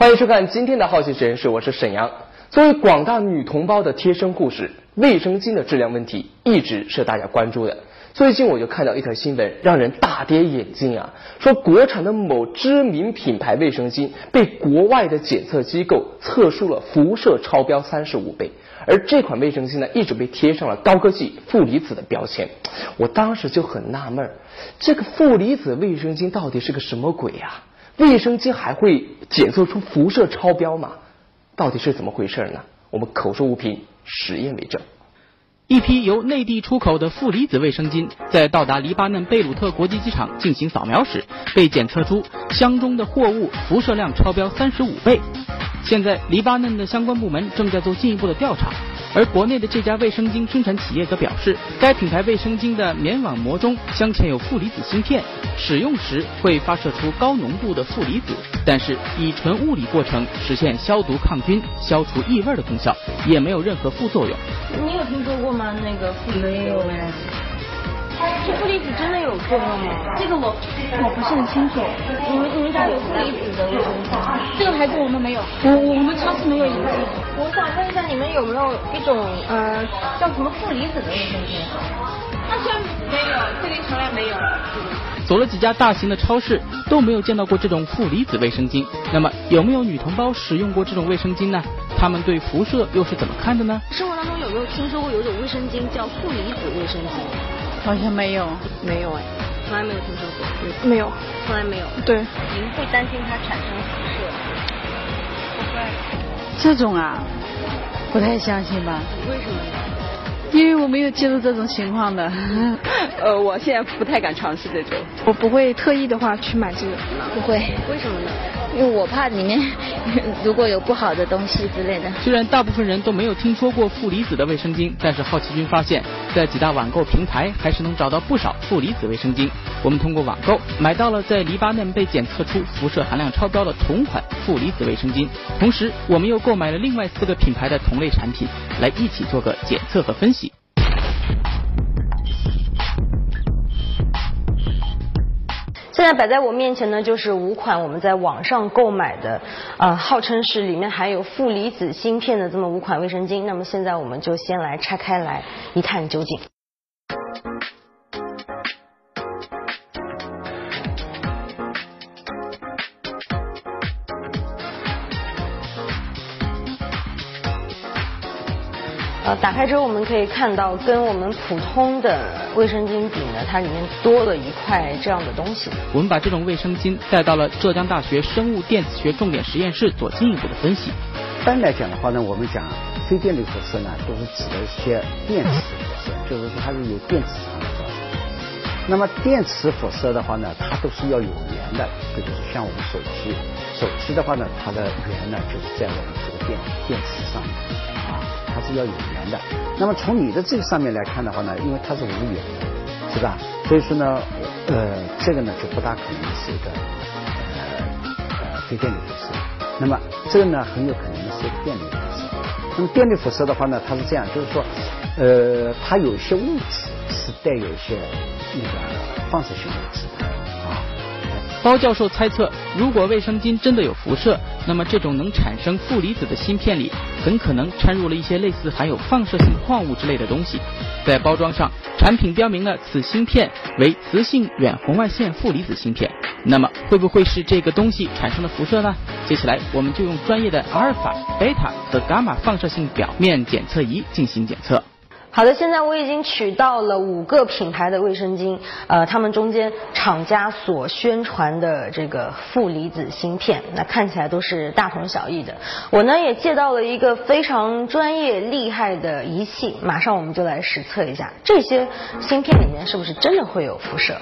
欢迎收看今天的好奇实验室，我是沈阳。作为广大女同胞的贴身护士，卫生巾的质量问题一直是大家关注的。最近我就看到一条新闻，让人大跌眼镜啊！说国产的某知名品牌卫生巾被国外的检测机构测出了辐射超标三十五倍，而这款卫生巾呢，一直被贴上了高科技负离子的标签。我当时就很纳闷，这个负离子卫生巾到底是个什么鬼呀？卫生巾还会检测出辐射超标吗？到底是怎么回事呢？我们口说无凭，实验为证。一批由内地出口的负离子卫生巾，在到达黎巴嫩贝鲁特国际机场进行扫描时，被检测出箱中的货物辐射量超标三十五倍。现在，黎巴嫩的相关部门正在做进一步的调查。而国内的这家卫生巾生产企业则表示，该品牌卫生巾的棉网膜中镶嵌有负离子芯片，使用时会发射出高浓度的负离子，但是以纯物理过程实现消毒抗菌、消除异味的功效，也没有任何副作用。你有听说过吗？那个负离子？没有哎。这负离子真的有作用吗？这个我我不是很清楚。你们你们家有负离子的卫生巾？这个牌子我们没有，我我们超市没有引进。我想问一下，你们有没有一种呃叫什么负离子的卫生巾？好像没有，这里从来没有。走了几家大型的超市，都没有见到过这种负离子卫生巾。那么有没有女同胞使用过这种卫生巾呢？她们对辐射又是怎么看的呢？生活当中有没有听说过有一种卫生巾叫负离子卫生巾？好像没有，没有哎，从来没有听说过，没有，从来没有。对，您会担心它产生辐射？不会。这种啊，不太相信吧？为什么呢？因为我没有接触这种情况的。呃，我现在不太敢尝试这种。我不会特意的话去买这个。不会。为什么呢？因为我怕里面 如果有不好的东西之类的。虽然大部分人都没有听说过负离子的卫生巾，但是好奇君发现，在几大网购平台还是能找到不少负离子卫生巾。我们通过网购买到了在黎巴嫩被检测出辐射含量超标的同款负离子卫生巾，同时我们又购买了另外四个品牌的同类产品，来一起做个检测和分析。现在摆在我面前呢，就是五款我们在网上购买的，呃，号称是里面含有负离子芯片的这么五款卫生巾。那么现在我们就先来拆开来一探究竟。呃，打开之后我们可以看到，跟我们普通的卫生巾比呢，它里面多了一块这样的东西。我们把这种卫生巾带到了浙江大学生物电子学重点实验室做进一步的分析。一般来讲的话呢，我们讲非电离辐射呢，都是指的一些电磁辐射，就是说它是由电磁场来造成的。那么电磁辐射的话呢，它都是要有源的，比如说像我们手机，手机的话呢，它的源呢就是在我们这个电电池上面。是要有缘的，那么从你的这个上面来看的话呢，因为它是无源的，是吧？所以说呢，呃，这个呢就不大可能是一个呃呃非电离辐射。那么这个呢很有可能是一个电离辐射。那么电离辐射的话呢，它是这样，就是说，呃，它有些物质是带有一些那个放射性物质的啊。包教授猜测，如果卫生巾真的有辐射，那么这种能产生负离子的芯片里，很可能掺入了一些类似含有放射性矿物之类的东西。在包装上，产品标明了此芯片为磁性远红外线负离子芯片。那么，会不会是这个东西产生的辐射呢？接下来，我们就用专业的阿尔法、贝塔和伽马放射性表面检测仪进行检测。好的，现在我已经取到了五个品牌的卫生巾，呃，它们中间厂家所宣传的这个负离子芯片，那看起来都是大同小异的。我呢也借到了一个非常专业厉害的仪器，马上我们就来实测一下这些芯片里面是不是真的会有辐射。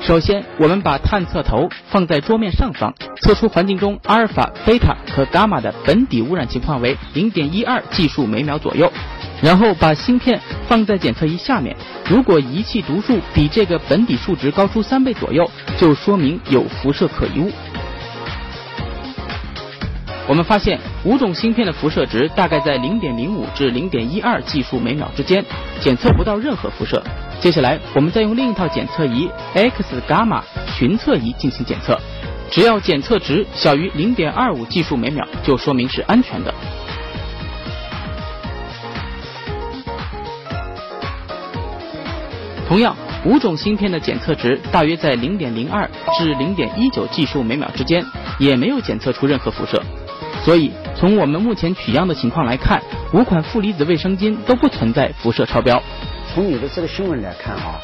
首先，我们把探测头放在桌面上方，测出环境中阿尔法、贝塔和伽马的本底污染情况为零点一二计数每秒左右。然后把芯片放在检测仪下面，如果仪器读数比这个本底数值高出三倍左右，就说明有辐射可疑物。我们发现五种芯片的辐射值大概在零点零五至零点一二计数每秒之间，检测不到任何辐射。接下来，我们再用另一套检测仪 X 伽马巡测仪进行检测。只要检测值小于零点二五计数每秒，就说明是安全的。同样，五种芯片的检测值大约在零点零二至零点一九计数每秒之间，也没有检测出任何辐射。所以，从我们目前取样的情况来看，五款负离子卫生巾都不存在辐射超标。从你的这个新闻来看啊，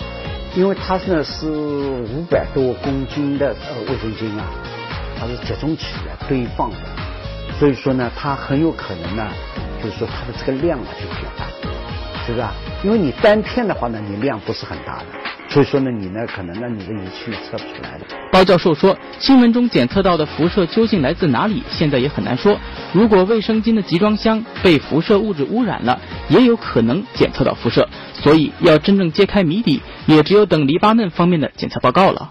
因为它呢是五百多公斤的呃卫生巾啊，它是集中起来堆放的，所以说呢，它很有可能呢，就是说它的这个量啊就比较大，是不是啊？因为你单片的话呢，你量不是很大的，所以说呢，你呢可能呢你的仪器测不出来的。包教授说，新闻中检测到的辐射究竟来自哪里，现在也很难说。如果卫生巾的集装箱被辐射物质污染了，也有可能检测到辐射。所以，要真正揭开谜底，也只有等黎巴嫩方面的检测报告了。